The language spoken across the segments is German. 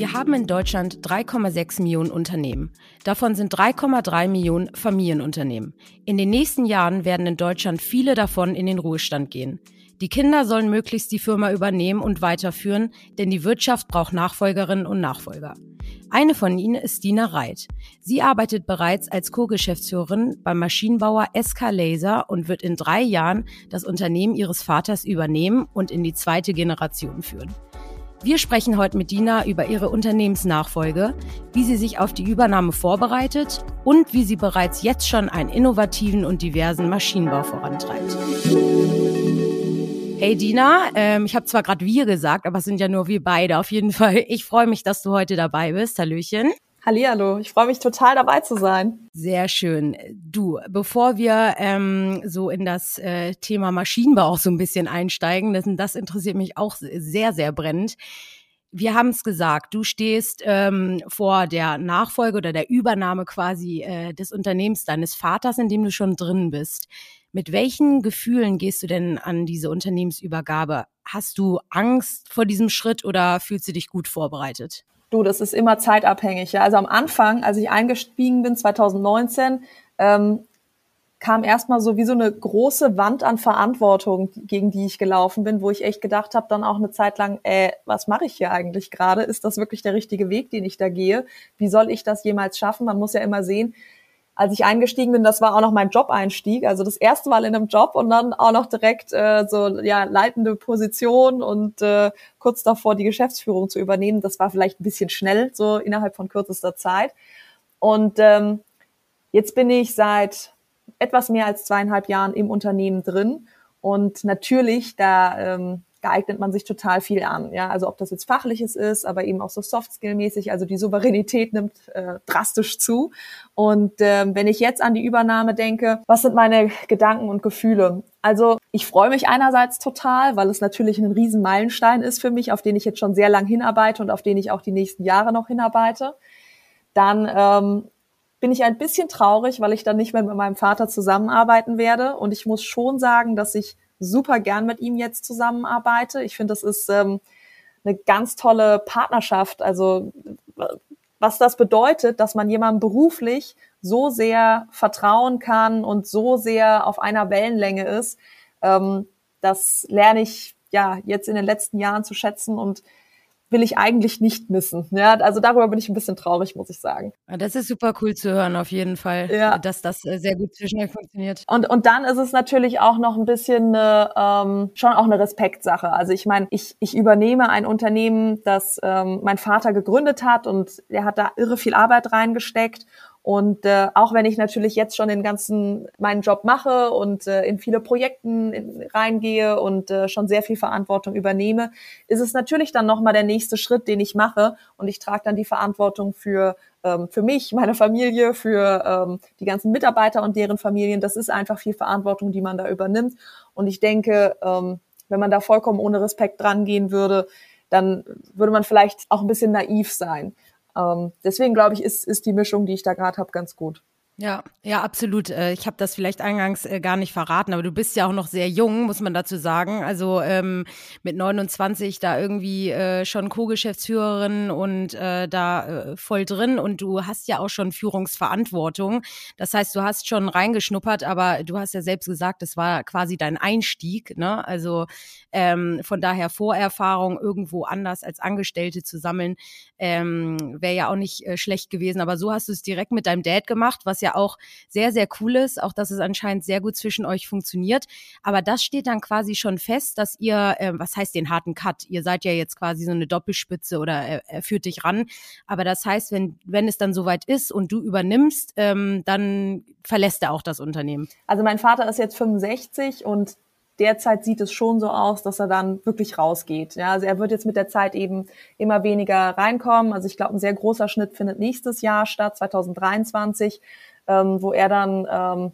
Wir haben in Deutschland 3,6 Millionen Unternehmen. Davon sind 3,3 Millionen Familienunternehmen. In den nächsten Jahren werden in Deutschland viele davon in den Ruhestand gehen. Die Kinder sollen möglichst die Firma übernehmen und weiterführen, denn die Wirtschaft braucht Nachfolgerinnen und Nachfolger. Eine von ihnen ist Dina Reit. Sie arbeitet bereits als Co-Geschäftsführerin beim Maschinenbauer SK Laser und wird in drei Jahren das Unternehmen ihres Vaters übernehmen und in die zweite Generation führen. Wir sprechen heute mit Dina über ihre Unternehmensnachfolge, wie sie sich auf die Übernahme vorbereitet und wie sie bereits jetzt schon einen innovativen und diversen Maschinenbau vorantreibt. Hey Dina, ähm, ich habe zwar gerade wir gesagt, aber es sind ja nur wir beide auf jeden Fall. Ich freue mich, dass du heute dabei bist. Hallöchen. Hallihallo, ich freue mich total dabei zu sein. Sehr schön. Du, bevor wir ähm, so in das äh, Thema Maschinenbau auch so ein bisschen einsteigen, das, das interessiert mich auch sehr, sehr brennend. Wir haben es gesagt, du stehst ähm, vor der Nachfolge oder der Übernahme quasi äh, des Unternehmens deines Vaters, in dem du schon drin bist. Mit welchen Gefühlen gehst du denn an diese Unternehmensübergabe? Hast du Angst vor diesem Schritt oder fühlst du dich gut vorbereitet? Du, das ist immer zeitabhängig. Ja. Also am Anfang, als ich eingestiegen bin, 2019, ähm, kam erstmal so wie so eine große Wand an Verantwortung, gegen die ich gelaufen bin, wo ich echt gedacht habe, dann auch eine Zeit lang, äh, was mache ich hier eigentlich gerade? Ist das wirklich der richtige Weg, den ich da gehe? Wie soll ich das jemals schaffen? Man muss ja immer sehen, als ich eingestiegen bin, das war auch noch mein Job-Einstieg, also das erste Mal in einem Job und dann auch noch direkt äh, so ja leitende Position und äh, kurz davor die Geschäftsführung zu übernehmen. Das war vielleicht ein bisschen schnell so innerhalb von kürzester Zeit. Und ähm, jetzt bin ich seit etwas mehr als zweieinhalb Jahren im Unternehmen drin und natürlich da ähm, da eignet man sich total viel an. Ja, also ob das jetzt fachliches ist, aber eben auch so Soft-Skill-mäßig, also die Souveränität nimmt äh, drastisch zu. Und äh, wenn ich jetzt an die Übernahme denke, was sind meine Gedanken und Gefühle? Also ich freue mich einerseits total, weil es natürlich ein riesen Meilenstein ist für mich, auf den ich jetzt schon sehr lang hinarbeite und auf den ich auch die nächsten Jahre noch hinarbeite. Dann ähm, bin ich ein bisschen traurig, weil ich dann nicht mehr mit meinem Vater zusammenarbeiten werde. Und ich muss schon sagen, dass ich super gern mit ihm jetzt zusammenarbeite. Ich finde, das ist ähm, eine ganz tolle Partnerschaft. Also was das bedeutet, dass man jemandem beruflich so sehr vertrauen kann und so sehr auf einer Wellenlänge ist, ähm, das lerne ich ja jetzt in den letzten Jahren zu schätzen und will ich eigentlich nicht missen. Ja, also darüber bin ich ein bisschen traurig, muss ich sagen. Das ist super cool zu hören, auf jeden Fall, ja. dass das äh, sehr gut zwischen euch funktioniert. Und, und dann ist es natürlich auch noch ein bisschen eine, ähm, schon auch eine Respektsache. Also ich meine, ich, ich übernehme ein Unternehmen, das ähm, mein Vater gegründet hat und er hat da irre viel Arbeit reingesteckt und äh, auch wenn ich natürlich jetzt schon den ganzen meinen Job mache und äh, in viele Projekten in, reingehe und äh, schon sehr viel Verantwortung übernehme, ist es natürlich dann nochmal der nächste Schritt, den ich mache. Und ich trage dann die Verantwortung für ähm, für mich, meine Familie, für ähm, die ganzen Mitarbeiter und deren Familien. Das ist einfach viel Verantwortung, die man da übernimmt. Und ich denke, ähm, wenn man da vollkommen ohne Respekt dran gehen würde, dann würde man vielleicht auch ein bisschen naiv sein. Ähm, deswegen glaube ich, ist, ist die Mischung, die ich da gerade habe, ganz gut. Ja, ja, absolut. Äh, ich habe das vielleicht eingangs äh, gar nicht verraten, aber du bist ja auch noch sehr jung, muss man dazu sagen. Also ähm, mit 29 da irgendwie äh, schon Co-Geschäftsführerin und äh, da äh, voll drin und du hast ja auch schon Führungsverantwortung. Das heißt, du hast schon reingeschnuppert, aber du hast ja selbst gesagt, das war quasi dein Einstieg. Ne? Also ähm, von daher Vorerfahrung irgendwo anders als Angestellte zu sammeln, ähm, wäre ja auch nicht äh, schlecht gewesen. Aber so hast du es direkt mit deinem Dad gemacht, was ja auch sehr, sehr cool ist, auch dass es anscheinend sehr gut zwischen euch funktioniert. Aber das steht dann quasi schon fest, dass ihr, äh, was heißt den harten Cut? Ihr seid ja jetzt quasi so eine Doppelspitze oder er, er führt dich ran. Aber das heißt, wenn, wenn es dann soweit ist und du übernimmst, ähm, dann verlässt er auch das Unternehmen. Also mein Vater ist jetzt 65 und derzeit sieht es schon so aus, dass er dann wirklich rausgeht. Ja, also er wird jetzt mit der Zeit eben immer weniger reinkommen. Also ich glaube, ein sehr großer Schnitt findet nächstes Jahr statt, 2023 ähm, wo er dann ähm,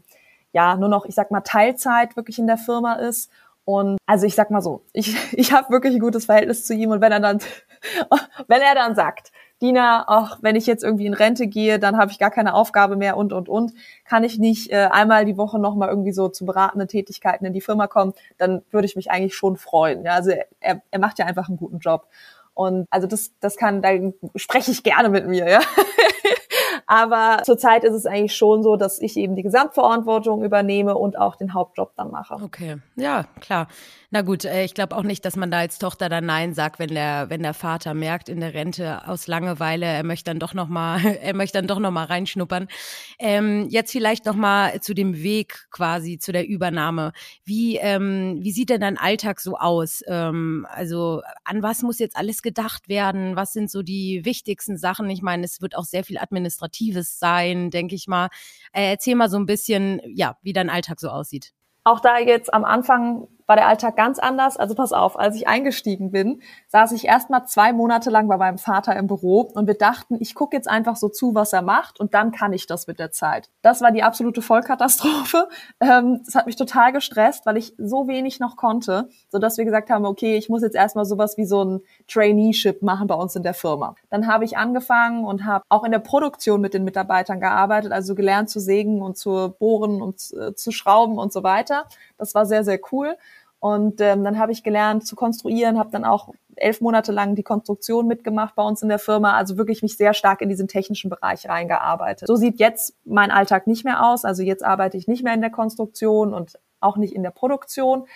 ja nur noch, ich sag mal, Teilzeit wirklich in der Firma ist. Und also ich sag mal so, ich, ich habe wirklich ein gutes Verhältnis zu ihm und wenn er dann, wenn er dann sagt, Dina, ach, wenn ich jetzt irgendwie in Rente gehe, dann habe ich gar keine Aufgabe mehr und und und, kann ich nicht äh, einmal die Woche nochmal irgendwie so zu beratenden Tätigkeiten in die Firma kommen, dann würde ich mich eigentlich schon freuen. Ja, also er, er macht ja einfach einen guten Job. Und also das, das kann, da spreche ich gerne mit mir, ja. Aber zurzeit ist es eigentlich schon so, dass ich eben die Gesamtverantwortung übernehme und auch den Hauptjob dann mache. Okay, ja, klar. Na gut, äh, ich glaube auch nicht, dass man da als Tochter dann Nein sagt, wenn der, wenn der Vater merkt in der Rente aus Langeweile, er möchte dann doch noch mal, er möchte dann doch noch mal reinschnuppern. Ähm, jetzt vielleicht noch mal zu dem Weg quasi zu der Übernahme. Wie, ähm, wie sieht denn dein Alltag so aus? Ähm, also an was muss jetzt alles gedacht werden? Was sind so die wichtigsten Sachen? Ich meine, es wird auch sehr viel Administratives sein, denke ich mal. Äh, erzähl mal so ein bisschen, ja, wie dein Alltag so aussieht. Auch da jetzt am Anfang war der Alltag ganz anders. Also pass auf, als ich eingestiegen bin, saß ich erst mal zwei Monate lang bei meinem Vater im Büro und wir dachten, ich gucke jetzt einfach so zu, was er macht und dann kann ich das mit der Zeit. Das war die absolute Vollkatastrophe. Ähm, das hat mich total gestresst, weil ich so wenig noch konnte, sodass wir gesagt haben, okay, ich muss jetzt erstmal sowas wie so ein Traineeship machen bei uns in der Firma. Dann habe ich angefangen und habe auch in der Produktion mit den Mitarbeitern gearbeitet, also gelernt zu sägen und zu bohren und äh, zu schrauben und so weiter. Das war sehr, sehr cool. Und ähm, dann habe ich gelernt zu konstruieren, habe dann auch elf Monate lang die Konstruktion mitgemacht bei uns in der Firma, also wirklich mich sehr stark in diesen technischen Bereich reingearbeitet. So sieht jetzt mein Alltag nicht mehr aus. Also jetzt arbeite ich nicht mehr in der Konstruktion und auch nicht in der Produktion.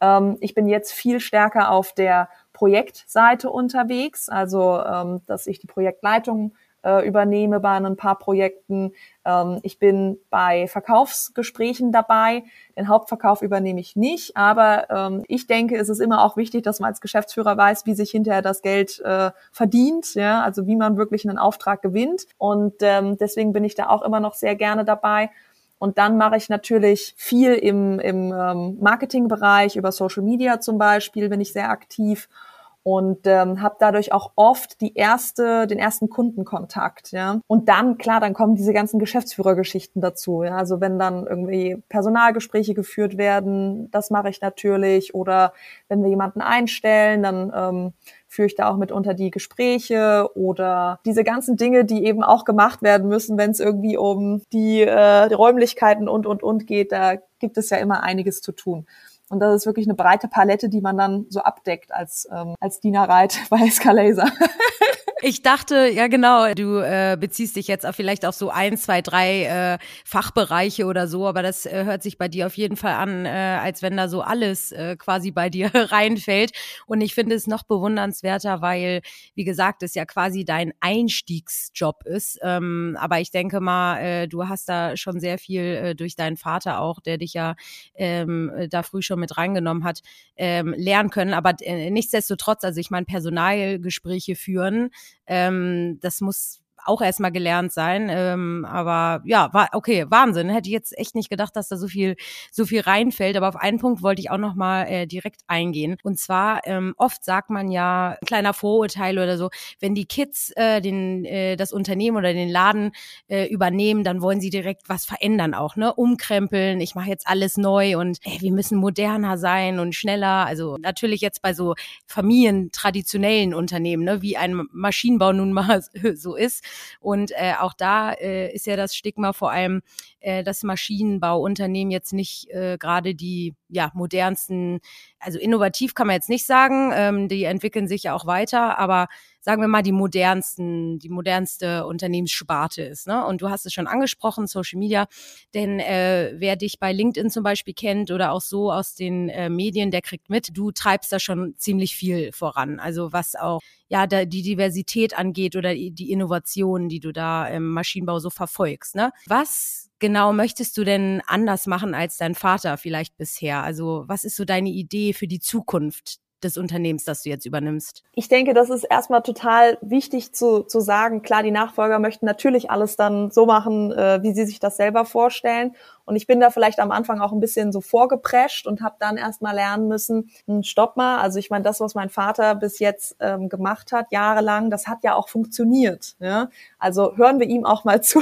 Ähm, ich bin jetzt viel stärker auf der Projektseite unterwegs, also ähm, dass ich die Projektleitung äh, übernehme bei ein paar Projekten. Ähm, ich bin bei Verkaufsgesprächen dabei. Den Hauptverkauf übernehme ich nicht, aber ähm, ich denke, es ist immer auch wichtig, dass man als Geschäftsführer weiß, wie sich hinterher das Geld äh, verdient, ja, also wie man wirklich einen Auftrag gewinnt. Und ähm, deswegen bin ich da auch immer noch sehr gerne dabei. Und dann mache ich natürlich viel im, im ähm, Marketingbereich, über Social Media zum Beispiel bin ich sehr aktiv und ähm, habe dadurch auch oft die erste, den ersten Kundenkontakt, ja. Und dann klar, dann kommen diese ganzen Geschäftsführergeschichten dazu, ja. Also wenn dann irgendwie Personalgespräche geführt werden, das mache ich natürlich. Oder wenn wir jemanden einstellen, dann ähm, führe ich da auch mitunter die Gespräche oder diese ganzen Dinge, die eben auch gemacht werden müssen, wenn es irgendwie um die, äh, die Räumlichkeiten und und und geht. Da gibt es ja immer einiges zu tun. Und das ist wirklich eine breite Palette, die man dann so abdeckt als, ähm, als Dienerreit bei Escalaser. Ich dachte, ja genau, du äh, beziehst dich jetzt auf vielleicht auf so ein, zwei, drei äh, Fachbereiche oder so, aber das äh, hört sich bei dir auf jeden Fall an, äh, als wenn da so alles äh, quasi bei dir reinfällt. Und ich finde es noch bewundernswerter, weil, wie gesagt, es ja quasi dein Einstiegsjob ist. Ähm, aber ich denke mal, äh, du hast da schon sehr viel äh, durch deinen Vater auch, der dich ja ähm, da früh schon mit reingenommen hat, ähm, lernen können. Aber äh, nichtsdestotrotz, also ich meine, Personalgespräche führen, ähm, das muss auch erstmal gelernt sein. Ähm, aber ja, war okay, Wahnsinn. Hätte ich jetzt echt nicht gedacht, dass da so viel, so viel reinfällt. Aber auf einen Punkt wollte ich auch noch mal äh, direkt eingehen. Und zwar ähm, oft sagt man ja ein kleiner Vorurteil oder so, wenn die Kids äh, den äh, das Unternehmen oder den Laden äh, übernehmen, dann wollen sie direkt was verändern auch, ne? Umkrempeln. Ich mache jetzt alles neu und ey, wir müssen moderner sein und schneller. Also natürlich jetzt bei so familientraditionellen Unternehmen, ne, wie ein Maschinenbau nun mal so ist und äh, auch da äh, ist ja das Stigma vor allem, äh, dass Maschinenbauunternehmen jetzt nicht äh, gerade die ja, modernsten, also innovativ kann man jetzt nicht sagen, ähm, die entwickeln sich ja auch weiter, aber sagen wir mal, die modernsten, die modernste Unternehmenssparte ist. Ne? Und du hast es schon angesprochen, Social Media. Denn äh, wer dich bei LinkedIn zum Beispiel kennt oder auch so aus den äh, Medien, der kriegt mit, du treibst da schon ziemlich viel voran. Also was auch ja da, die Diversität angeht oder die Innovationen, die du da im Maschinenbau so verfolgst. Ne? Was genau möchtest du denn anders machen als dein Vater vielleicht bisher? Also was ist so deine Idee für die Zukunft des Unternehmens, das du jetzt übernimmst? Ich denke, das ist erstmal total wichtig zu, zu sagen. Klar, die Nachfolger möchten natürlich alles dann so machen, äh, wie sie sich das selber vorstellen. Und ich bin da vielleicht am Anfang auch ein bisschen so vorgeprescht und habe dann erstmal lernen müssen, hm, stopp mal, also ich meine, das, was mein Vater bis jetzt ähm, gemacht hat, jahrelang, das hat ja auch funktioniert. Ja? Also hören wir ihm auch mal zu.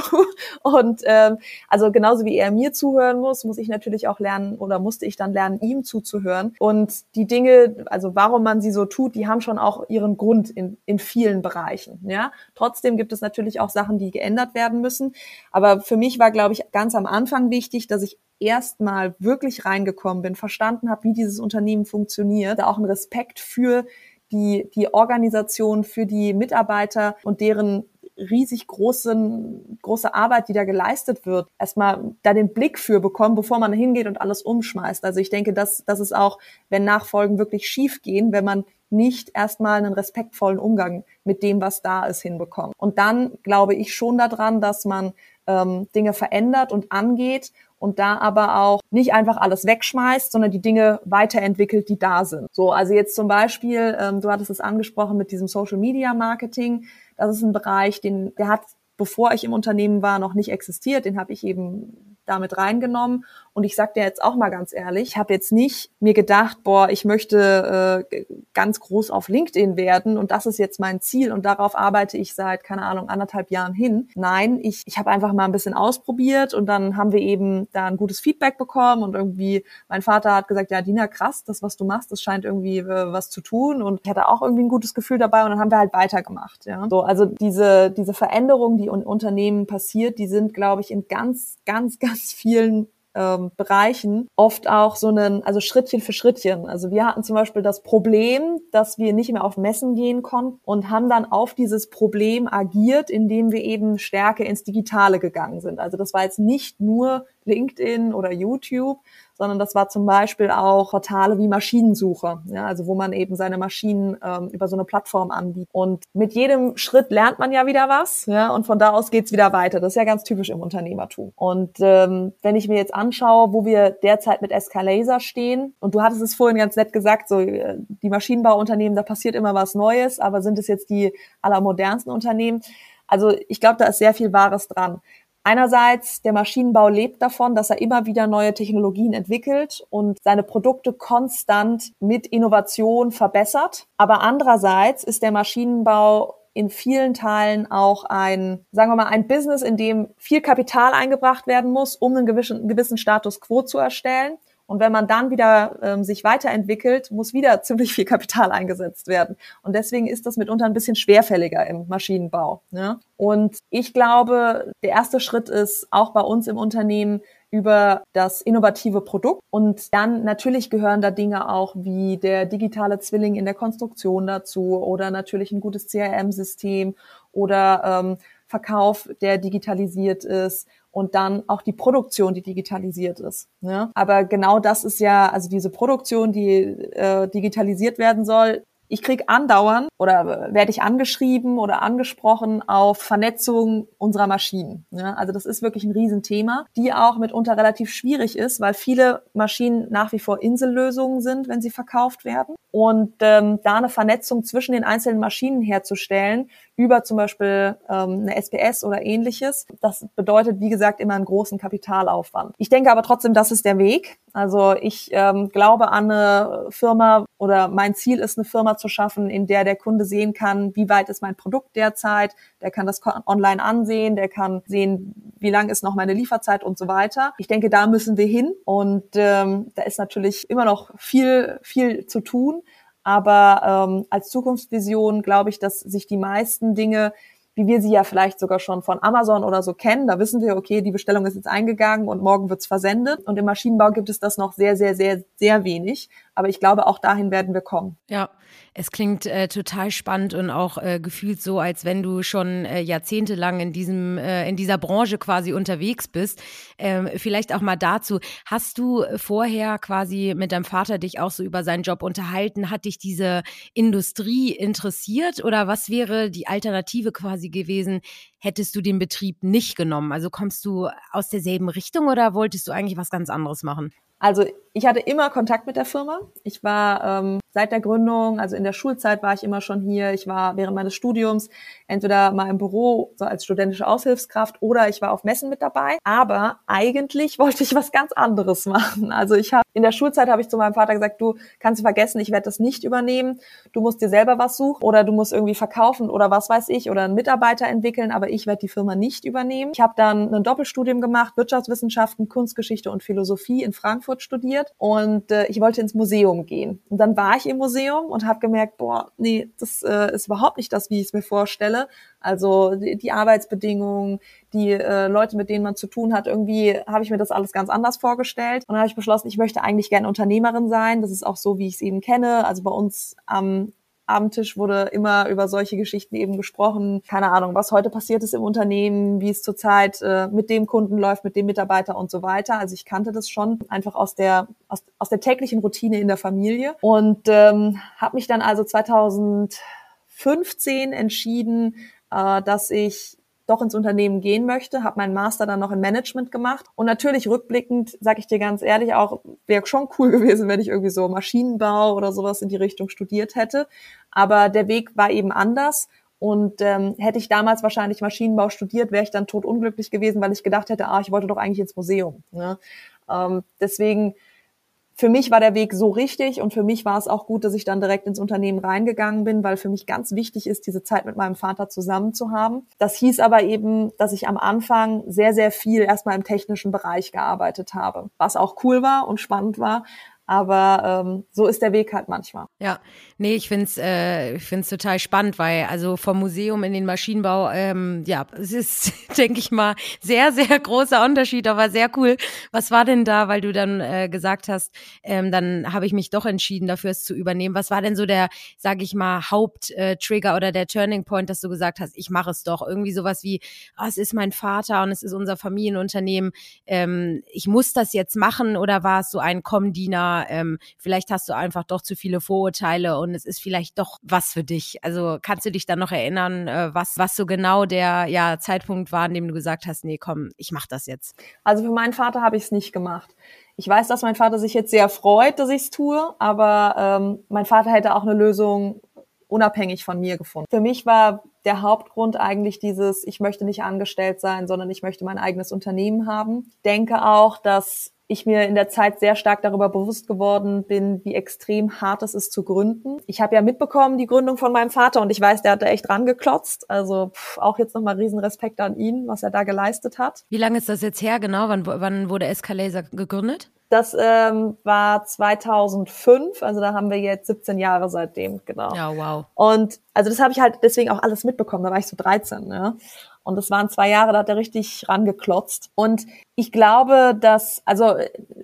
Und ähm, also genauso wie er mir zuhören muss, muss ich natürlich auch lernen oder musste ich dann lernen, ihm zuzuhören. Und die Dinge, also warum man sie so tut, die haben schon auch ihren Grund in, in vielen Bereichen. Ja? Trotzdem gibt es natürlich auch Sachen, die geändert werden müssen. Aber für mich war, glaube ich, ganz am Anfang wichtig, wichtig, dass ich erstmal wirklich reingekommen bin, verstanden habe, wie dieses Unternehmen funktioniert, da auch einen Respekt für die, die Organisation für die Mitarbeiter und deren riesig großen, große Arbeit, die da geleistet wird, erstmal da den Blick für bekommen, bevor man hingeht und alles umschmeißt. Also ich denke, dass, dass es auch, wenn Nachfolgen wirklich schief gehen, wenn man nicht erstmal einen respektvollen Umgang mit dem, was da ist, hinbekommt. Und dann glaube ich schon daran, dass man ähm, Dinge verändert und angeht und da aber auch nicht einfach alles wegschmeißt, sondern die Dinge weiterentwickelt, die da sind. So, also jetzt zum Beispiel, ähm, du hattest es angesprochen mit diesem Social Media Marketing. Das ist ein Bereich, den, der hat, bevor ich im Unternehmen war, noch nicht existiert. Den habe ich eben damit reingenommen. Und ich sage dir jetzt auch mal ganz ehrlich, ich habe jetzt nicht mir gedacht, boah, ich möchte äh, ganz groß auf LinkedIn werden und das ist jetzt mein Ziel und darauf arbeite ich seit, keine Ahnung, anderthalb Jahren hin. Nein, ich, ich habe einfach mal ein bisschen ausprobiert und dann haben wir eben da ein gutes Feedback bekommen und irgendwie mein Vater hat gesagt, ja, Dina, krass, das, was du machst, das scheint irgendwie äh, was zu tun und ich hatte auch irgendwie ein gutes Gefühl dabei und dann haben wir halt weitergemacht. Ja. So, also diese, diese Veränderungen, die in Unternehmen passiert, die sind, glaube ich, in ganz, ganz, ganz vielen ähm, Bereichen oft auch so einen, also Schrittchen für Schrittchen. Also wir hatten zum Beispiel das Problem, dass wir nicht mehr auf Messen gehen konnten und haben dann auf dieses Problem agiert, indem wir eben stärker ins Digitale gegangen sind. Also das war jetzt nicht nur LinkedIn oder YouTube, sondern das war zum Beispiel auch Portale wie Maschinensuche, ja, also wo man eben seine Maschinen ähm, über so eine Plattform anbietet. Und mit jedem Schritt lernt man ja wieder was, ja, und von da aus geht's wieder weiter. Das ist ja ganz typisch im Unternehmertum. Und ähm, wenn ich mir jetzt anschaue, wo wir derzeit mit Escalaser stehen, und du hattest es vorhin ganz nett gesagt, so äh, die Maschinenbauunternehmen, da passiert immer was Neues, aber sind es jetzt die allermodernsten Unternehmen? Also ich glaube, da ist sehr viel Wahres dran. Einerseits, der Maschinenbau lebt davon, dass er immer wieder neue Technologien entwickelt und seine Produkte konstant mit Innovation verbessert. Aber andererseits ist der Maschinenbau in vielen Teilen auch ein, sagen wir mal, ein Business, in dem viel Kapital eingebracht werden muss, um einen gewissen, gewissen Status quo zu erstellen. Und wenn man dann wieder ähm, sich weiterentwickelt, muss wieder ziemlich viel Kapital eingesetzt werden. Und deswegen ist das mitunter ein bisschen schwerfälliger im Maschinenbau. Ne? Und ich glaube, der erste Schritt ist auch bei uns im Unternehmen, über das innovative Produkt. Und dann natürlich gehören da Dinge auch wie der digitale Zwilling in der Konstruktion dazu oder natürlich ein gutes CRM-System oder ähm, Verkauf, der digitalisiert ist und dann auch die Produktion, die digitalisiert ist. Ne? Aber genau das ist ja, also diese Produktion, die äh, digitalisiert werden soll, ich krieg andauernd oder werde ich angeschrieben oder angesprochen auf Vernetzung unserer Maschinen. Ja, also das ist wirklich ein Riesenthema, die auch mitunter relativ schwierig ist, weil viele Maschinen nach wie vor Insellösungen sind, wenn sie verkauft werden. Und ähm, da eine Vernetzung zwischen den einzelnen Maschinen herzustellen, über zum Beispiel ähm, eine SPS oder ähnliches, das bedeutet, wie gesagt, immer einen großen Kapitalaufwand. Ich denke aber trotzdem, das ist der Weg. Also ich ähm, glaube an eine Firma oder mein Ziel ist, eine Firma zu schaffen, in der der Kunde sehen kann, wie weit ist mein Produkt derzeit. Der kann das online ansehen, der kann sehen, wie lang ist noch meine Lieferzeit und so weiter. Ich denke, da müssen wir hin und ähm, da ist natürlich immer noch viel, viel zu tun. Aber ähm, als Zukunftsvision glaube ich, dass sich die meisten Dinge wie wir sie ja vielleicht sogar schon von Amazon oder so kennen. Da wissen wir, okay, die Bestellung ist jetzt eingegangen und morgen wird's versendet. Und im Maschinenbau gibt es das noch sehr, sehr, sehr, sehr wenig. Aber ich glaube, auch dahin werden wir kommen. Ja, es klingt äh, total spannend und auch äh, gefühlt so, als wenn du schon äh, jahrzehntelang in diesem äh, in dieser Branche quasi unterwegs bist. Ähm, vielleicht auch mal dazu: Hast du vorher quasi mit deinem Vater dich auch so über seinen Job unterhalten? Hat dich diese Industrie interessiert oder was wäre die Alternative quasi gewesen? Hättest du den Betrieb nicht genommen? Also kommst du aus derselben Richtung oder wolltest du eigentlich was ganz anderes machen? Also ich hatte immer Kontakt mit der Firma. Ich war ähm, seit der Gründung, also in der Schulzeit war ich immer schon hier. Ich war während meines Studiums entweder mal im Büro so als studentische Aushilfskraft oder ich war auf Messen mit dabei. Aber eigentlich wollte ich was ganz anderes machen. Also ich habe in der Schulzeit habe ich zu meinem Vater gesagt, du kannst vergessen, ich werde das nicht übernehmen. Du musst dir selber was suchen oder du musst irgendwie verkaufen oder was weiß ich oder einen Mitarbeiter entwickeln, aber ich werde die Firma nicht übernehmen. Ich habe dann ein Doppelstudium gemacht, Wirtschaftswissenschaften, Kunstgeschichte und Philosophie in Frankfurt studiert und äh, ich wollte ins Museum gehen. Und dann war ich im Museum und habe gemerkt, boah, nee, das äh, ist überhaupt nicht das, wie ich es mir vorstelle. Also die, die Arbeitsbedingungen, die äh, Leute, mit denen man zu tun hat, irgendwie habe ich mir das alles ganz anders vorgestellt. Und dann habe ich beschlossen, ich möchte eigentlich gerne Unternehmerin sein. Das ist auch so, wie ich es eben kenne. Also bei uns am Abendtisch wurde immer über solche Geschichten eben gesprochen. Keine Ahnung, was heute passiert ist im Unternehmen, wie es zurzeit äh, mit dem Kunden läuft, mit dem Mitarbeiter und so weiter. Also ich kannte das schon einfach aus der aus, aus der täglichen Routine in der Familie und ähm, habe mich dann also 2015 entschieden, äh, dass ich doch ins Unternehmen gehen möchte, habe meinen Master dann noch in Management gemacht und natürlich rückblickend, sage ich dir ganz ehrlich, auch wäre schon cool gewesen, wenn ich irgendwie so Maschinenbau oder sowas in die Richtung studiert hätte, aber der Weg war eben anders und ähm, hätte ich damals wahrscheinlich Maschinenbau studiert, wäre ich dann tot unglücklich gewesen, weil ich gedacht hätte, ah, ich wollte doch eigentlich ins Museum. Ne? Ähm, deswegen für mich war der Weg so richtig und für mich war es auch gut, dass ich dann direkt ins Unternehmen reingegangen bin, weil für mich ganz wichtig ist, diese Zeit mit meinem Vater zusammen zu haben. Das hieß aber eben, dass ich am Anfang sehr, sehr viel erstmal im technischen Bereich gearbeitet habe, was auch cool war und spannend war. Aber ähm, so ist der Weg halt manchmal. Ja, nee, ich find's, äh, ich find's total spannend, weil also vom Museum in den Maschinenbau, ähm, ja, es ist, denke ich mal, sehr, sehr großer Unterschied, aber sehr cool. Was war denn da, weil du dann äh, gesagt hast, ähm, dann habe ich mich doch entschieden, dafür es zu übernehmen. Was war denn so der, sage ich mal, Haupttrigger äh, oder der Turning Point, dass du gesagt hast, ich mache es doch? Irgendwie sowas wie, oh, es ist mein Vater und es ist unser Familienunternehmen. Ähm, ich muss das jetzt machen oder war es so ein Ähm, vielleicht hast du einfach doch zu viele Vorurteile und es ist vielleicht doch was für dich. Also kannst du dich dann noch erinnern, äh, was, was so genau der ja, Zeitpunkt war, an dem du gesagt hast, nee, komm, ich mach das jetzt? Also für meinen Vater habe ich es nicht gemacht. Ich weiß, dass mein Vater sich jetzt sehr freut, dass ich es tue, aber ähm, mein Vater hätte auch eine Lösung unabhängig von mir gefunden. Für mich war der Hauptgrund eigentlich dieses, ich möchte nicht angestellt sein, sondern ich möchte mein eigenes Unternehmen haben. Denke auch, dass ich mir in der Zeit sehr stark darüber bewusst geworden bin, wie extrem hart es ist zu gründen. Ich habe ja mitbekommen die Gründung von meinem Vater und ich weiß, der hat da echt rangeklotzt. Also pff, auch jetzt nochmal Riesenrespekt an ihn, was er da geleistet hat. Wie lange ist das jetzt her genau? Wann, wann wurde Escalaser gegründet? Das ähm, war 2005, also da haben wir jetzt 17 Jahre seitdem, genau. Ja, wow. Und also das habe ich halt deswegen auch alles mitbekommen, da war ich so 13. Ne? Und das waren zwei Jahre, da hat er richtig rangeklotzt. Und ich glaube, dass, also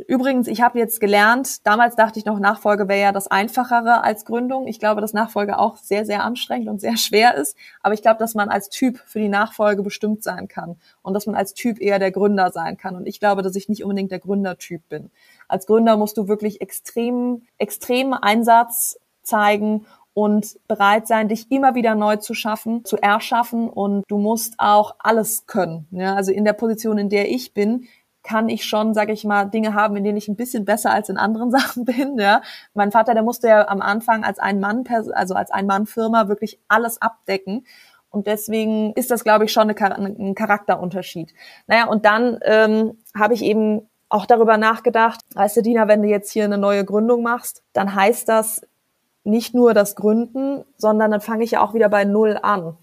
übrigens, ich habe jetzt gelernt, damals dachte ich noch, Nachfolge wäre ja das Einfachere als Gründung. Ich glaube, dass Nachfolge auch sehr, sehr anstrengend und sehr schwer ist. Aber ich glaube, dass man als Typ für die Nachfolge bestimmt sein kann und dass man als Typ eher der Gründer sein kann. Und ich glaube, dass ich nicht unbedingt der Gründertyp bin. Als Gründer musst du wirklich extrem, extremen Einsatz zeigen und bereit sein, dich immer wieder neu zu schaffen, zu erschaffen und du musst auch alles können. Ja, also in der Position, in der ich bin, kann ich schon, sage ich mal, Dinge haben, in denen ich ein bisschen besser als in anderen Sachen bin. Ja, mein Vater, der musste ja am Anfang als ein Mann, also als ein Mann Firma wirklich alles abdecken. Und deswegen ist das, glaube ich, schon ein Charakterunterschied. Naja, und dann ähm, habe ich eben auch darüber nachgedacht, weißt du, Dina, wenn du jetzt hier eine neue Gründung machst, dann heißt das, nicht nur das Gründen, sondern dann fange ich ja auch wieder bei Null an.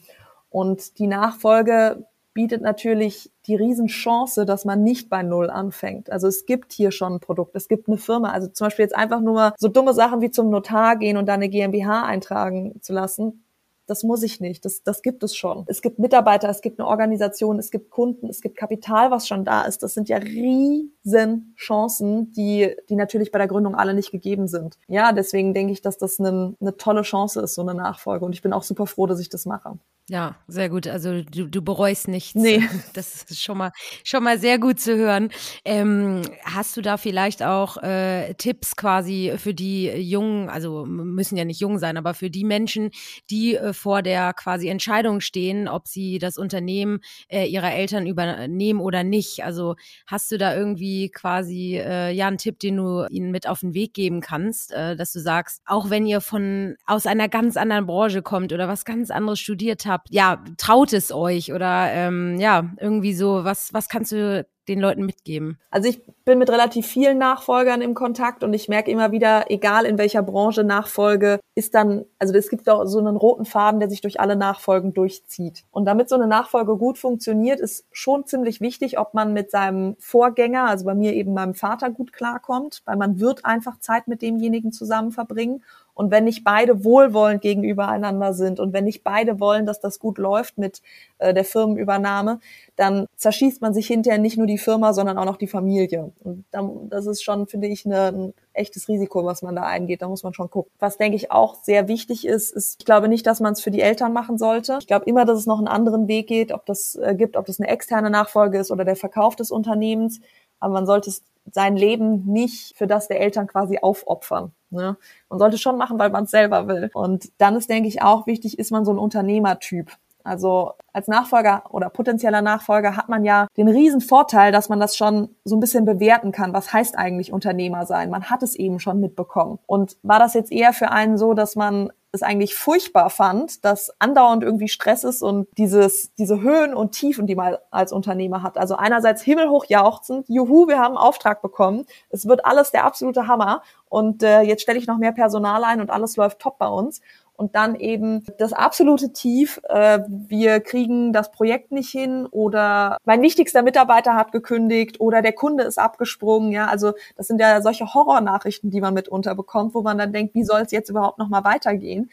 Und die Nachfolge bietet natürlich die Riesenchance, dass man nicht bei Null anfängt. Also es gibt hier schon ein Produkt, es gibt eine Firma. Also zum Beispiel jetzt einfach nur so dumme Sachen wie zum Notar gehen und da eine GmbH eintragen zu lassen, das muss ich nicht. Das, das gibt es schon. Es gibt Mitarbeiter, es gibt eine Organisation, es gibt Kunden, es gibt Kapital, was schon da ist. Das sind ja riesen Chancen, die, die natürlich bei der Gründung alle nicht gegeben sind. Ja, deswegen denke ich, dass das eine, eine tolle Chance ist, so eine Nachfolge. Und ich bin auch super froh, dass ich das mache. Ja, sehr gut. Also du, du bereust nichts. Nee. Das ist schon mal, schon mal sehr gut zu hören. Ähm, hast du da vielleicht auch äh, Tipps quasi für die Jungen, also müssen ja nicht jung sein, aber für die Menschen, die äh, vor der quasi Entscheidung stehen, ob sie das Unternehmen äh, ihrer Eltern übernehmen oder nicht? Also hast du da irgendwie quasi äh, ja einen Tipp, den du ihnen mit auf den Weg geben kannst, äh, dass du sagst, auch wenn ihr von aus einer ganz anderen Branche kommt oder was ganz anderes studiert habt, ja, traut es euch oder ähm, ja, irgendwie so, was, was kannst du den Leuten mitgeben? Also ich bin mit relativ vielen Nachfolgern im Kontakt und ich merke immer wieder, egal in welcher Branche Nachfolge ist dann, also es gibt auch so einen roten Faden, der sich durch alle Nachfolgen durchzieht. Und damit so eine Nachfolge gut funktioniert, ist schon ziemlich wichtig, ob man mit seinem Vorgänger, also bei mir eben meinem Vater gut klarkommt, weil man wird einfach Zeit mit demjenigen zusammen verbringen Und wenn nicht beide wohlwollend gegenüber einander sind und wenn nicht beide wollen, dass das gut läuft mit äh, der Firmenübernahme, dann zerschießt man sich hinterher nicht nur die Firma, sondern auch noch die Familie. Und das ist schon, finde ich, eine, ein echtes Risiko, was man da eingeht. Da muss man schon gucken. Was, denke ich, auch sehr wichtig ist, ist, ich glaube nicht, dass man es für die Eltern machen sollte. Ich glaube immer, dass es noch einen anderen Weg geht, ob das äh, gibt, ob das eine externe Nachfolge ist oder der Verkauf des Unternehmens. Aber man sollte sein Leben nicht für das der Eltern quasi aufopfern. Ne? Man sollte schon machen, weil man es selber will. Und dann ist, denke ich, auch wichtig, ist man so ein Unternehmertyp. Also als Nachfolger oder potenzieller Nachfolger hat man ja den riesen Vorteil, dass man das schon so ein bisschen bewerten kann. Was heißt eigentlich Unternehmer sein? Man hat es eben schon mitbekommen. Und war das jetzt eher für einen so, dass man es eigentlich furchtbar fand, dass andauernd irgendwie Stress ist und dieses, diese Höhen und Tiefen, die man als Unternehmer hat. Also einerseits himmelhoch jauchzend, juhu, wir haben einen Auftrag bekommen, es wird alles der absolute Hammer und äh, jetzt stelle ich noch mehr Personal ein und alles läuft top bei uns und dann eben das absolute Tief, äh, wir kriegen das Projekt nicht hin oder mein wichtigster Mitarbeiter hat gekündigt oder der Kunde ist abgesprungen, ja, also das sind ja solche Horrornachrichten, die man mitunter bekommt, wo man dann denkt, wie soll es jetzt überhaupt noch mal weitergehen?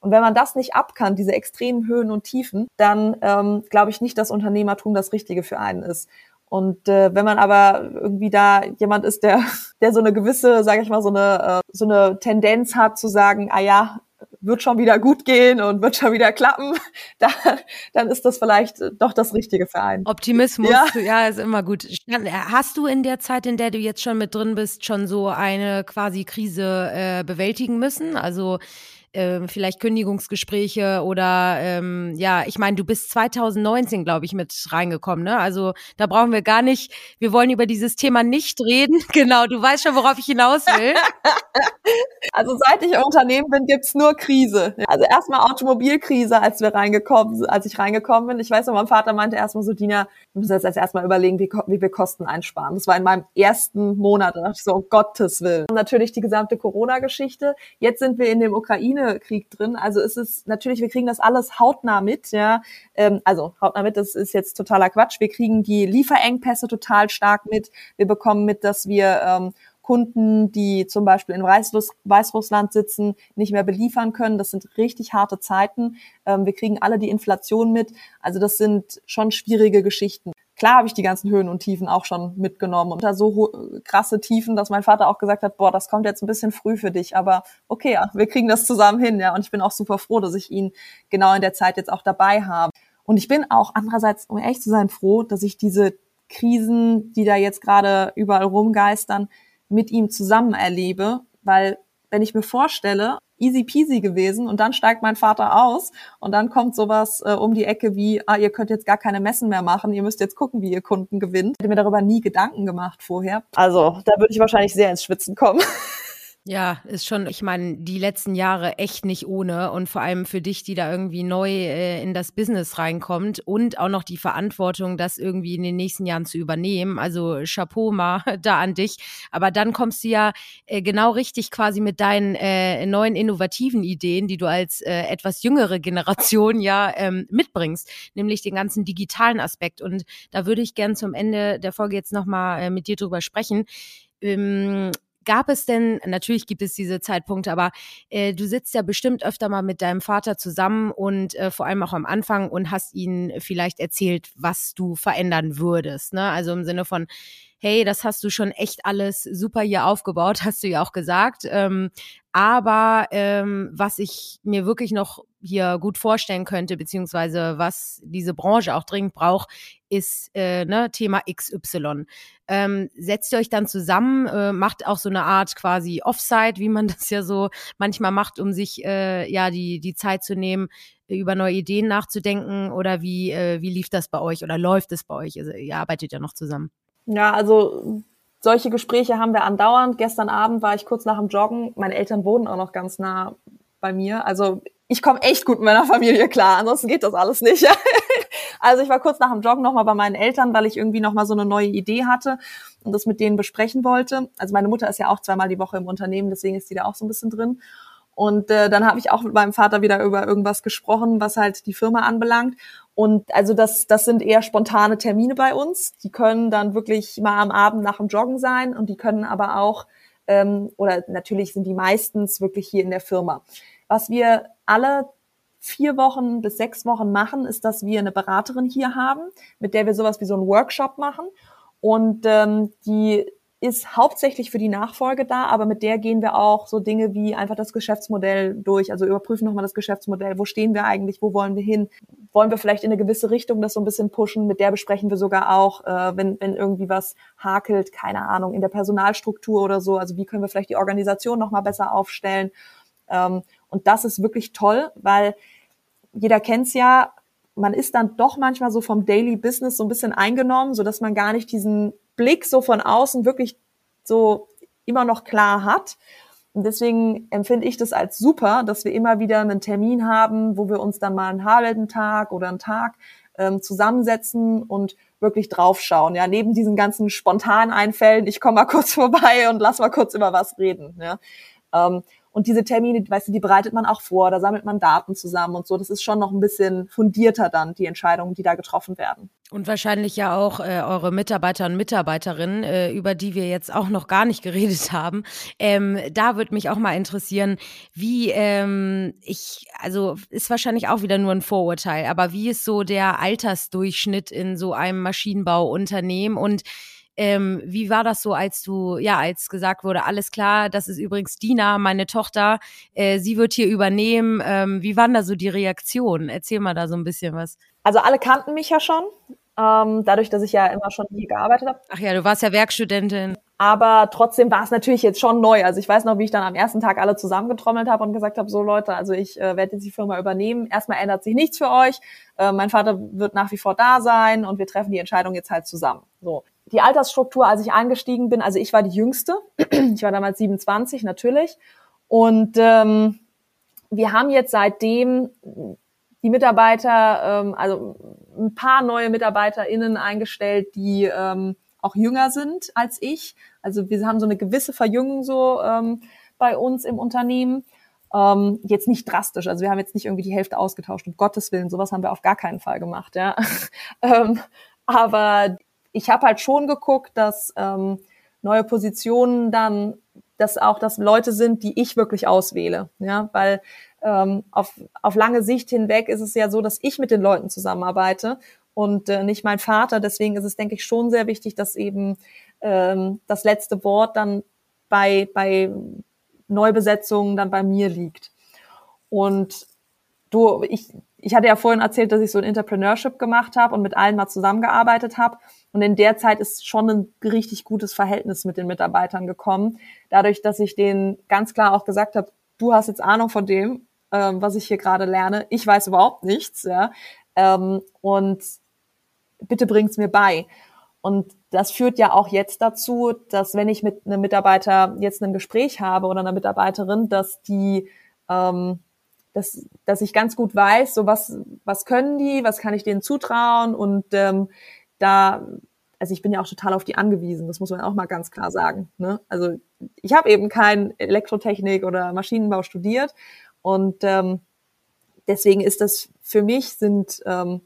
Und wenn man das nicht abkann, diese extremen Höhen und Tiefen, dann ähm, glaube ich nicht, dass Unternehmertum das Richtige für einen ist. Und äh, wenn man aber irgendwie da jemand ist, der, der so eine gewisse, sage ich mal, so eine, äh, so eine Tendenz hat zu sagen, ah ja, wird schon wieder gut gehen und wird schon wieder klappen, dann, dann ist das vielleicht doch das richtige für einen. Optimismus, ja. ja, ist immer gut. Hast du in der Zeit, in der du jetzt schon mit drin bist, schon so eine quasi Krise äh, bewältigen müssen? Also äh, vielleicht Kündigungsgespräche oder ähm, ja, ich meine, du bist 2019, glaube ich, mit reingekommen, ne? Also da brauchen wir gar nicht, wir wollen über dieses Thema nicht reden. Genau, du weißt schon, worauf ich hinaus will. also seit ich Unternehmen bin, gibt's nur Krise. Also erstmal Automobilkrise, als wir reingekommen, als ich reingekommen bin. Ich weiß noch, mein Vater meinte erstmal so, Dina, wir müssen jetzt erstmal überlegen, wie, wie wir Kosten einsparen. Das war in meinem ersten Monat. Da dachte ich so, um Gottes Willen. Und natürlich die gesamte Corona-Geschichte. Jetzt sind wir in dem Ukraine Ukraine-Krieg drin. Also es ist natürlich, wir kriegen das alles hautnah mit, ja. Ähm, also hautnah mit, das ist jetzt totaler Quatsch. Wir kriegen die Lieferengpässe total stark mit. Wir bekommen mit, dass wir ähm, Kunden, die zum Beispiel in Weißrussland sitzen, nicht mehr beliefern können. Das sind richtig harte Zeiten. Ähm, wir kriegen alle die Inflation mit. Also das sind schon schwierige Geschichten klar habe ich die ganzen Höhen und Tiefen auch schon mitgenommen und da so krasse Tiefen, dass mein Vater auch gesagt hat, boah, das kommt jetzt ein bisschen früh für dich, aber okay, ja, wir kriegen das zusammen hin, ja, und ich bin auch super froh, dass ich ihn genau in der Zeit jetzt auch dabei habe. Und ich bin auch andererseits, um ehrlich zu sein, froh, dass ich diese Krisen, die da jetzt gerade überall rumgeistern, mit ihm zusammen erlebe, weil wenn ich mir vorstelle, easy peasy gewesen und dann steigt mein Vater aus und dann kommt sowas äh, um die Ecke wie, ah, ihr könnt jetzt gar keine Messen mehr machen, ihr müsst jetzt gucken, wie ihr Kunden gewinnt. Hätte mir darüber nie Gedanken gemacht vorher. Also da würde ich wahrscheinlich sehr ins Schwitzen kommen. Ja, ist schon, ich meine, die letzten Jahre echt nicht ohne und vor allem für dich, die da irgendwie neu äh, in das Business reinkommt und auch noch die Verantwortung, das irgendwie in den nächsten Jahren zu übernehmen. Also Chapeau mal da an dich. Aber dann kommst du ja äh, genau richtig quasi mit deinen äh, neuen innovativen Ideen, die du als äh, etwas jüngere Generation ja ähm, mitbringst, nämlich den ganzen digitalen Aspekt. Und da würde ich gern zum Ende der Folge jetzt nochmal äh, mit dir drüber sprechen. Ähm, gab es denn, natürlich gibt es diese Zeitpunkte, aber äh, du sitzt ja bestimmt öfter mal mit deinem Vater zusammen und äh, vor allem auch am Anfang und hast ihn vielleicht erzählt, was du verändern würdest. Ne? Also im Sinne von, hey, das hast du schon echt alles super hier aufgebaut, hast du ja auch gesagt. Ähm, aber ähm, was ich mir wirklich noch hier gut vorstellen könnte, beziehungsweise was diese Branche auch dringend braucht, ist äh, ne, Thema XY. Ähm, setzt ihr euch dann zusammen, äh, macht auch so eine Art quasi Offside, wie man das ja so manchmal macht, um sich äh, ja die, die Zeit zu nehmen, über neue Ideen nachzudenken oder wie, äh, wie lief das bei euch oder läuft es bei euch? Also ihr arbeitet ja noch zusammen. Ja, also solche Gespräche haben wir andauernd. Gestern Abend war ich kurz nach dem Joggen. Meine Eltern wohnen auch noch ganz nah bei mir. Also ich komme echt gut mit meiner Familie klar. Ansonsten geht das alles nicht. also ich war kurz nach dem Joggen nochmal bei meinen Eltern, weil ich irgendwie nochmal so eine neue Idee hatte und das mit denen besprechen wollte. Also meine Mutter ist ja auch zweimal die Woche im Unternehmen, deswegen ist die da auch so ein bisschen drin. Und äh, dann habe ich auch mit meinem Vater wieder über irgendwas gesprochen, was halt die Firma anbelangt. Und also das, das sind eher spontane Termine bei uns. Die können dann wirklich mal am Abend nach dem Joggen sein und die können aber auch ähm, oder natürlich sind die meistens wirklich hier in der Firma. Was wir alle vier Wochen bis sechs Wochen machen, ist, dass wir eine Beraterin hier haben, mit der wir sowas wie so einen Workshop machen. Und ähm, die ist hauptsächlich für die Nachfolge da, aber mit der gehen wir auch so Dinge wie einfach das Geschäftsmodell durch, also überprüfen nochmal das Geschäftsmodell, wo stehen wir eigentlich, wo wollen wir hin, wollen wir vielleicht in eine gewisse Richtung das so ein bisschen pushen, mit der besprechen wir sogar auch, äh, wenn, wenn irgendwie was hakelt, keine Ahnung, in der Personalstruktur oder so, also wie können wir vielleicht die Organisation nochmal besser aufstellen. Ähm, und das ist wirklich toll, weil jeder kennt's ja, man ist dann doch manchmal so vom Daily Business so ein bisschen eingenommen, so dass man gar nicht diesen Blick so von außen wirklich so immer noch klar hat. Und deswegen empfinde ich das als super, dass wir immer wieder einen Termin haben, wo wir uns dann mal einen halben Tag oder einen Tag ähm, zusammensetzen und wirklich draufschauen. Ja, neben diesen ganzen spontanen Einfällen, ich komme mal kurz vorbei und lass mal kurz über was reden. Ja. Ähm, und diese Termine, weißt du, die bereitet man auch vor, da sammelt man Daten zusammen und so. Das ist schon noch ein bisschen fundierter dann, die Entscheidungen, die da getroffen werden. Und wahrscheinlich ja auch äh, eure Mitarbeiter und Mitarbeiterinnen, äh, über die wir jetzt auch noch gar nicht geredet haben. Ähm, da würde mich auch mal interessieren, wie ähm, ich, also ist wahrscheinlich auch wieder nur ein Vorurteil, aber wie ist so der Altersdurchschnitt in so einem Maschinenbauunternehmen und ähm, wie war das so, als du, ja, als gesagt wurde, alles klar, das ist übrigens Dina, meine Tochter, äh, sie wird hier übernehmen. Ähm, wie waren da so die Reaktionen? Erzähl mal da so ein bisschen was. Also alle kannten mich ja schon, ähm, dadurch, dass ich ja immer schon hier gearbeitet habe. Ach ja, du warst ja Werkstudentin. Aber trotzdem war es natürlich jetzt schon neu. Also ich weiß noch, wie ich dann am ersten Tag alle zusammengetrommelt habe und gesagt habe, so Leute, also ich äh, werde jetzt die Firma übernehmen. Erstmal ändert sich nichts für euch. Äh, mein Vater wird nach wie vor da sein und wir treffen die Entscheidung jetzt halt zusammen. So die Altersstruktur, als ich eingestiegen bin, also ich war die Jüngste, ich war damals 27 natürlich. Und ähm, wir haben jetzt seitdem die Mitarbeiter, ähm, also ein paar neue MitarbeiterInnen eingestellt, die ähm, auch jünger sind als ich. Also wir haben so eine gewisse Verjüngung so ähm, bei uns im Unternehmen. Ähm, jetzt nicht drastisch, also wir haben jetzt nicht irgendwie die Hälfte ausgetauscht, um Gottes Willen, sowas haben wir auf gar keinen Fall gemacht, ja. ähm, aber ich habe halt schon geguckt, dass ähm, neue Positionen dann, dass auch das Leute sind, die ich wirklich auswähle. Ja, weil ähm, auf, auf lange Sicht hinweg ist es ja so, dass ich mit den Leuten zusammenarbeite und äh, nicht mein Vater. Deswegen ist es, denke ich, schon sehr wichtig, dass eben ähm, das letzte Wort dann bei, bei Neubesetzungen dann bei mir liegt. Und du, ich, ich hatte ja vorhin erzählt, dass ich so ein Entrepreneurship gemacht habe und mit allen mal zusammengearbeitet habe. Und in der Zeit ist schon ein richtig gutes Verhältnis mit den Mitarbeitern gekommen. Dadurch, dass ich denen ganz klar auch gesagt habe, du hast jetzt Ahnung von dem, ähm, was ich hier gerade lerne. Ich weiß überhaupt nichts, ja. Ähm, und bitte bring's mir bei. Und das führt ja auch jetzt dazu, dass wenn ich mit einem Mitarbeiter jetzt ein Gespräch habe oder einer Mitarbeiterin, dass die ähm, dass, dass ich ganz gut weiß, so was, was können die, was kann ich denen zutrauen und ähm, da, also ich bin ja auch total auf die angewiesen, das muss man auch mal ganz klar sagen. Ne? Also ich habe eben kein Elektrotechnik oder Maschinenbau studiert und ähm, deswegen ist das für mich sind ähm,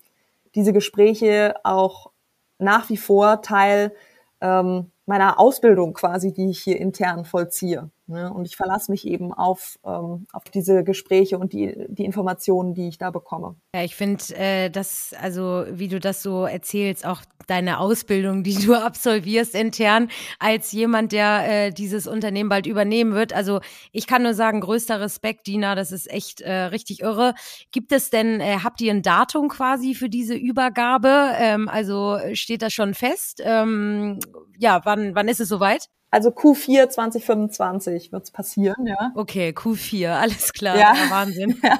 diese Gespräche auch nach wie vor Teil ähm, meiner Ausbildung quasi, die ich hier intern vollziehe. Ne? Und ich verlasse mich eben auf, ähm, auf diese Gespräche und die, die Informationen, die ich da bekomme. Ja, ich finde, äh, das, also wie du das so erzählst, auch deine Ausbildung, die du absolvierst intern, als jemand, der äh, dieses Unternehmen bald übernehmen wird. Also ich kann nur sagen, größter Respekt, Dina, das ist echt äh, richtig irre. Gibt es denn, äh, habt ihr ein Datum quasi für diese Übergabe? Ähm, also steht das schon fest? Ähm, ja, wann, wann ist es soweit? Also Q4 2025 wird's passieren, ja. Okay, Q4, alles klar, ja. ja Wahnsinn. Ja.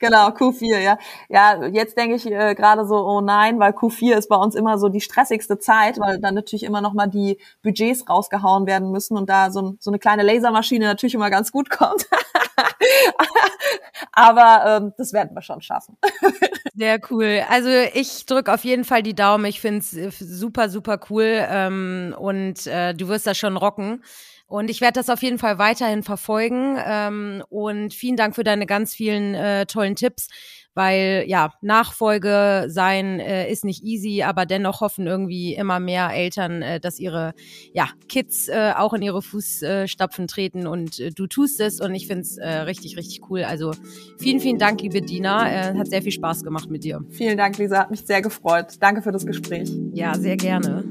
genau, Q4, ja. Ja, jetzt denke ich äh, gerade so, oh nein, weil Q4 ist bei uns immer so die stressigste Zeit, weil dann natürlich immer noch mal die Budgets rausgehauen werden müssen und da so, so eine kleine Lasermaschine natürlich immer ganz gut kommt. Aber ähm, das werden wir schon schaffen. Sehr cool. Also ich drücke auf jeden Fall die Daumen. Ich finde es äh, super, super cool. Ähm, und äh, du wirst das schon rocken. Und ich werde das auf jeden Fall weiterhin verfolgen. Ähm, und vielen Dank für deine ganz vielen äh, tollen Tipps weil ja, Nachfolge sein äh, ist nicht easy, aber dennoch hoffen irgendwie immer mehr Eltern, äh, dass ihre ja, Kids äh, auch in ihre Fußstapfen treten und äh, du tust es und ich finde es äh, richtig, richtig cool. Also vielen, vielen Dank, liebe Dina. Äh, hat sehr viel Spaß gemacht mit dir. Vielen Dank, Lisa. Hat mich sehr gefreut. Danke für das Gespräch. Ja, sehr gerne.